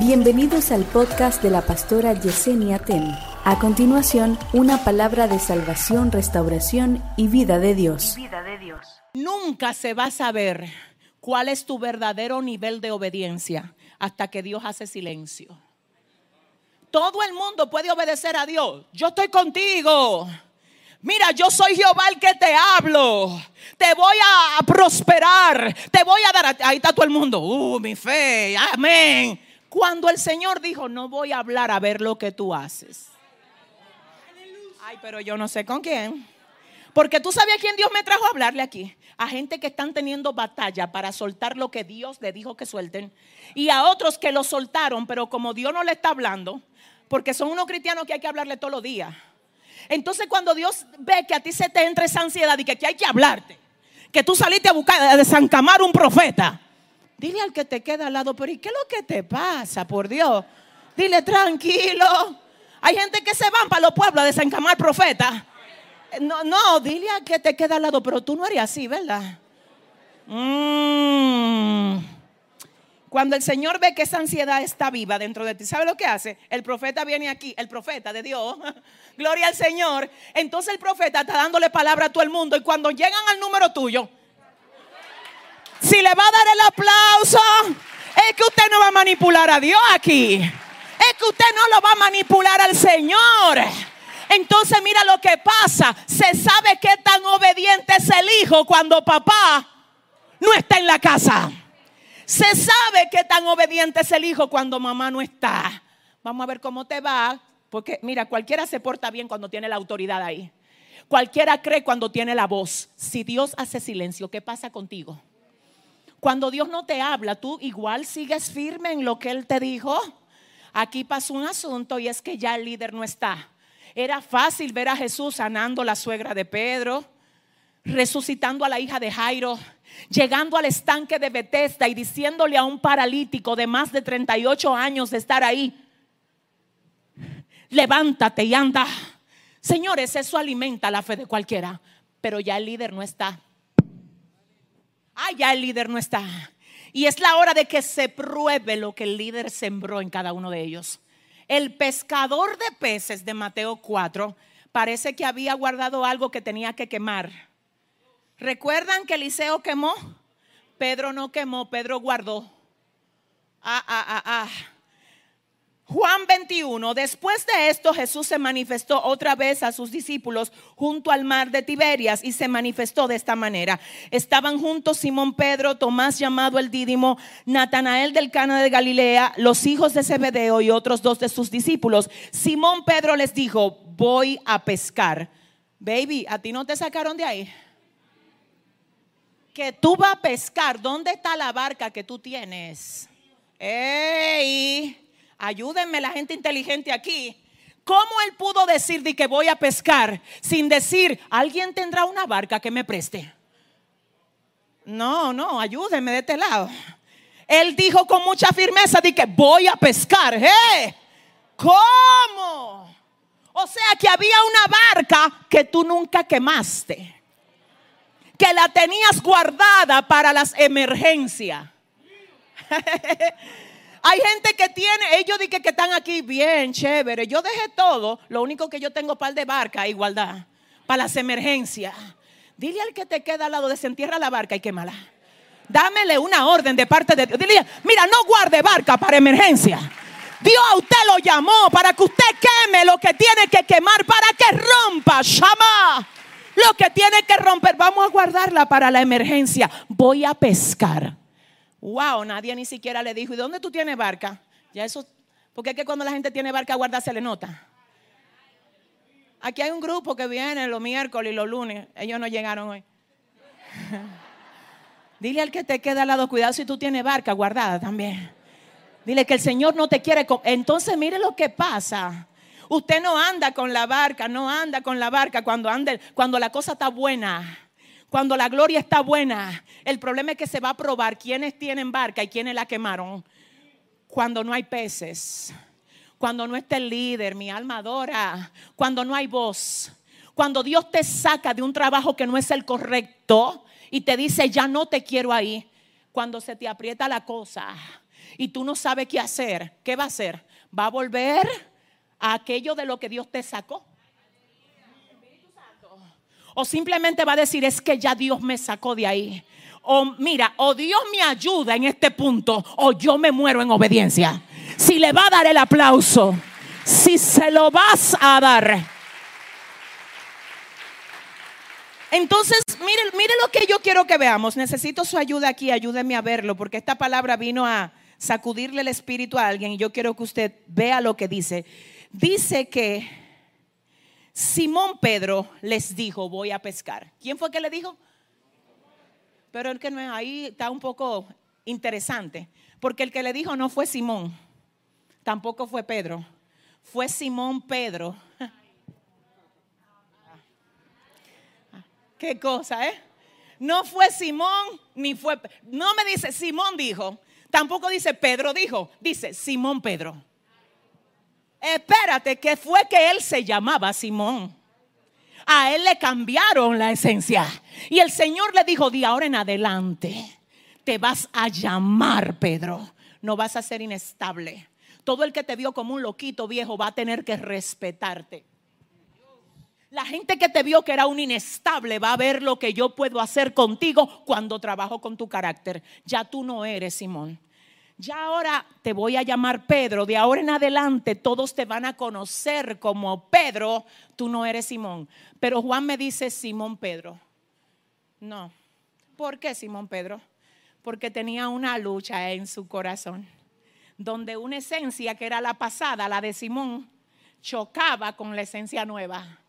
Bienvenidos al podcast de la pastora Yesenia Ten. A continuación, una palabra de salvación, restauración y vida de Dios. vida de Dios. Nunca se va a saber cuál es tu verdadero nivel de obediencia hasta que Dios hace silencio. Todo el mundo puede obedecer a Dios. Yo estoy contigo. Mira, yo soy Jehová el que te hablo. Te voy a prosperar. Te voy a dar. Ahí está todo el mundo. Uh, mi fe. Amén. Cuando el Señor dijo, no voy a hablar a ver lo que tú haces. Ay, pero yo no sé con quién. Porque tú sabes a quién Dios me trajo a hablarle aquí. A gente que están teniendo batalla para soltar lo que Dios le dijo que suelten. Y a otros que lo soltaron, pero como Dios no le está hablando, porque son unos cristianos que hay que hablarle todos los días. Entonces cuando Dios ve que a ti se te entra esa ansiedad y que, que hay que hablarte, que tú saliste a buscar, a desancamar un profeta, dile al que te queda al lado, pero ¿y qué es lo que te pasa, por Dios? Dile tranquilo. Hay gente que se van para los pueblos a desancamar profetas. No, no, dile al que te queda al lado, pero tú no eres así, ¿verdad? Mm. Cuando el Señor ve que esa ansiedad está viva dentro de ti, ¿sabe lo que hace? El profeta viene aquí, el profeta de Dios, gloria al Señor. Entonces el profeta está dándole palabra a todo el mundo y cuando llegan al número tuyo, si le va a dar el aplauso, es que usted no va a manipular a Dios aquí. Es que usted no lo va a manipular al Señor. Entonces mira lo que pasa. Se sabe qué tan obediente es el hijo cuando papá no está en la casa. Se sabe qué tan obediente es el hijo cuando mamá no está. Vamos a ver cómo te va. Porque mira, cualquiera se porta bien cuando tiene la autoridad ahí. Cualquiera cree cuando tiene la voz. Si Dios hace silencio, ¿qué pasa contigo? Cuando Dios no te habla, tú igual sigues firme en lo que Él te dijo. Aquí pasó un asunto y es que ya el líder no está. Era fácil ver a Jesús sanando la suegra de Pedro, resucitando a la hija de Jairo, llegando al estanque de Bethesda y diciéndole a un paralítico de más de 38 años de estar ahí, levántate y anda. Señores, eso alimenta la fe de cualquiera, pero ya el líder no está. Ah, ya el líder no está. Y es la hora de que se pruebe lo que el líder sembró en cada uno de ellos. El pescador de peces de Mateo 4 parece que había guardado algo que tenía que quemar. ¿Recuerdan que Eliseo quemó? Pedro no quemó, Pedro guardó. Ah, ah, ah, ah. Juan 21, después de esto Jesús se manifestó otra vez a sus discípulos junto al mar de Tiberias y se manifestó de esta manera. Estaban juntos Simón Pedro, Tomás llamado el Dídimo, Natanael del Cana de Galilea, los hijos de Zebedeo y otros dos de sus discípulos. Simón Pedro les dijo, voy a pescar. Baby, ¿a ti no te sacaron de ahí? Que tú vas a pescar. ¿Dónde está la barca que tú tienes? ¡Ey! Ayúdenme la gente inteligente aquí. ¿Cómo él pudo decir de que voy a pescar sin decir, alguien tendrá una barca que me preste? No, no, ayúdenme de este lado. Él dijo con mucha firmeza de que voy a pescar. ¿Eh? ¿Cómo? O sea que había una barca que tú nunca quemaste. Que la tenías guardada para las emergencias. Hay gente que tiene, ellos dicen que están aquí bien, chévere. Yo dejé todo, lo único que yo tengo par de barca, igualdad, para las emergencias. Dile al que te queda al lado, desentierra la barca y quémala. Dámele una orden de parte de Dios. Dile, mira, no guarde barca para emergencia. Dios a usted lo llamó para que usted queme lo que tiene que quemar, para que rompa, llama lo que tiene que romper. Vamos a guardarla para la emergencia. Voy a pescar. Wow, nadie ni siquiera le dijo, ¿y dónde tú tienes barca? Ya eso, porque es que cuando la gente tiene barca guarda se le nota. Aquí hay un grupo que viene los miércoles y los lunes. Ellos no llegaron hoy. Dile al que te queda al lado, cuidado si tú tienes barca guardada también. Dile que el Señor no te quiere. Entonces mire lo que pasa. Usted no anda con la barca, no anda con la barca cuando ande, cuando la cosa está buena. Cuando la gloria está buena, el problema es que se va a probar quiénes tienen barca y quiénes la quemaron. Cuando no hay peces, cuando no está el líder, mi alma adora, cuando no hay voz, cuando Dios te saca de un trabajo que no es el correcto y te dice, ya no te quiero ahí, cuando se te aprieta la cosa, y tú no sabes qué hacer, ¿qué va a hacer? Va a volver a aquello de lo que Dios te sacó. O simplemente va a decir, es que ya Dios me sacó de ahí. O mira, o Dios me ayuda en este punto, o yo me muero en obediencia. Si le va a dar el aplauso, si se lo vas a dar. Entonces, mire, mire lo que yo quiero que veamos. Necesito su ayuda aquí, ayúdeme a verlo, porque esta palabra vino a sacudirle el espíritu a alguien y yo quiero que usted vea lo que dice. Dice que Simón Pedro les dijo, voy a pescar. ¿Quién fue que le dijo? Pero el que no ahí está un poco interesante, porque el que le dijo no fue Simón, tampoco fue Pedro, fue Simón Pedro. Qué cosa, ¿eh? No fue Simón ni fue, no me dice Simón dijo, tampoco dice Pedro dijo, dice Simón Pedro. Espérate, que fue que él se llamaba Simón. A él le cambiaron la esencia. Y el Señor le dijo, de ahora en adelante, te vas a llamar Pedro. No vas a ser inestable. Todo el que te vio como un loquito viejo va a tener que respetarte. La gente que te vio que era un inestable va a ver lo que yo puedo hacer contigo cuando trabajo con tu carácter. Ya tú no eres Simón. Ya ahora te voy a llamar Pedro. De ahora en adelante todos te van a conocer como Pedro. Tú no eres Simón. Pero Juan me dice Simón Pedro. No. ¿Por qué Simón Pedro? Porque tenía una lucha en su corazón. Donde una esencia que era la pasada, la de Simón, chocaba con la esencia nueva.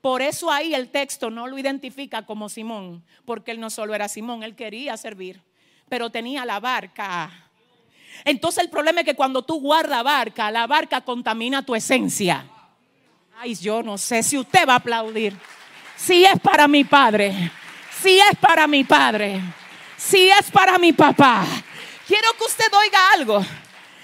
Por eso ahí el texto no lo identifica como Simón, porque él no solo era Simón, él quería servir, pero tenía la barca entonces el problema es que cuando tú guardas barca, la barca contamina tu esencia. Ay, yo no sé si usted va a aplaudir. Si es para mi padre, si es para mi padre, si es para mi papá. Quiero que usted oiga algo.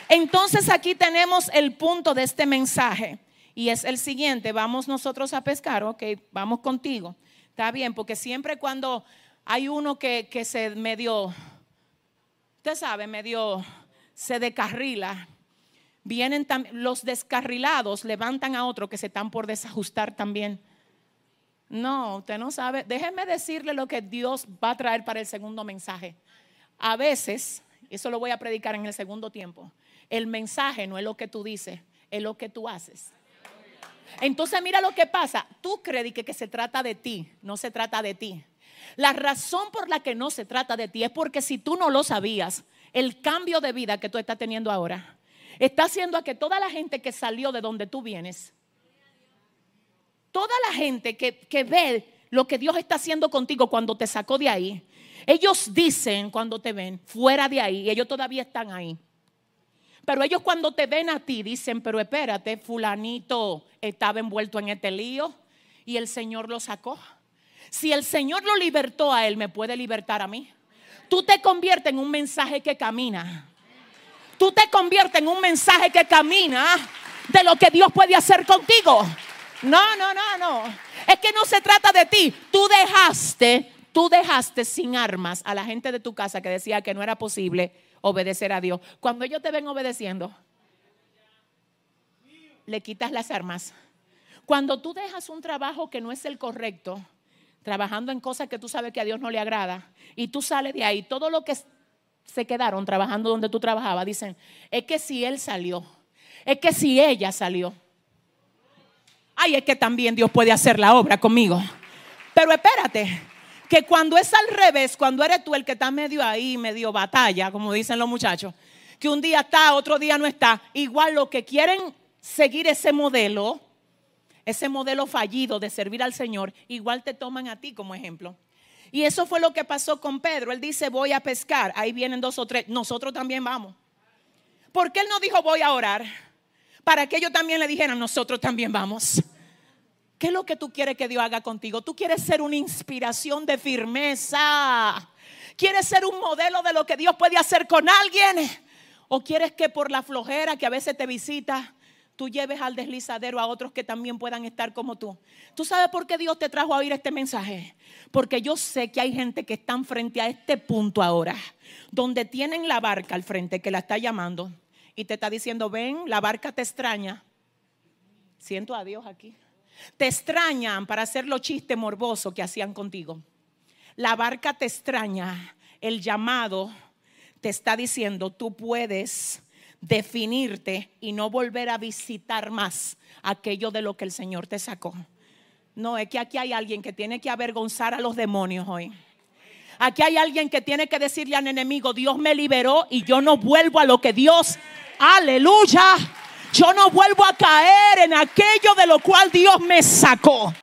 Entonces aquí tenemos el punto de este mensaje y es el siguiente. Vamos nosotros a pescar, ok, vamos contigo. Está bien, porque siempre cuando hay uno que, que se medio, usted sabe, medio se descarrila, vienen los descarrilados levantan a otro que se están por desajustar también. No, usted no sabe. Déjeme decirle lo que Dios va a traer para el segundo mensaje. A veces, eso lo voy a predicar en el segundo tiempo, el mensaje no es lo que tú dices, es lo que tú haces. Entonces mira lo que pasa. Tú crees que, que se trata de ti, no se trata de ti. La razón por la que no se trata de ti es porque si tú no lo sabías, el cambio de vida que tú estás teniendo ahora está haciendo a que toda la gente que salió de donde tú vienes, toda la gente que, que ve lo que Dios está haciendo contigo cuando te sacó de ahí, ellos dicen cuando te ven fuera de ahí, ellos todavía están ahí. Pero ellos cuando te ven a ti dicen, pero espérate, fulanito estaba envuelto en este lío y el Señor lo sacó. Si el Señor lo libertó a él, me puede libertar a mí tú te conviertes en un mensaje que camina. Tú te conviertes en un mensaje que camina de lo que Dios puede hacer contigo. No, no, no, no. Es que no se trata de ti. Tú dejaste, tú dejaste sin armas a la gente de tu casa que decía que no era posible obedecer a Dios. Cuando ellos te ven obedeciendo, le quitas las armas. Cuando tú dejas un trabajo que no es el correcto, trabajando en cosas que tú sabes que a Dios no le agrada, y tú sales de ahí, todo lo que se quedaron trabajando donde tú trabajabas, dicen, es que si él salió, es que si ella salió, ay, es que también Dios puede hacer la obra conmigo. Pero espérate, que cuando es al revés, cuando eres tú el que está medio ahí, medio batalla, como dicen los muchachos, que un día está, otro día no está, igual lo que quieren seguir ese modelo, ese modelo fallido de servir al Señor, igual te toman a ti como ejemplo. Y eso fue lo que pasó con Pedro. Él dice, voy a pescar. Ahí vienen dos o tres. Nosotros también vamos. ¿Por qué él no dijo, voy a orar? Para que ellos también le dijeran, nosotros también vamos. ¿Qué es lo que tú quieres que Dios haga contigo? Tú quieres ser una inspiración de firmeza. ¿Quieres ser un modelo de lo que Dios puede hacer con alguien? ¿O quieres que por la flojera que a veces te visita, tú lleves al deslizadero a otros que también puedan estar como tú. ¿Tú sabes por qué Dios te trajo a oír este mensaje? Porque yo sé que hay gente que están frente a este punto ahora, donde tienen la barca al frente que la está llamando y te está diciendo, ven, la barca te extraña. Siento a Dios aquí. Te extrañan para hacer los chistes morbosos que hacían contigo. La barca te extraña. El llamado te está diciendo, tú puedes definirte y no volver a visitar más aquello de lo que el Señor te sacó. No, es que aquí hay alguien que tiene que avergonzar a los demonios hoy. Aquí hay alguien que tiene que decirle al enemigo, Dios me liberó y yo no vuelvo a lo que Dios, aleluya, yo no vuelvo a caer en aquello de lo cual Dios me sacó.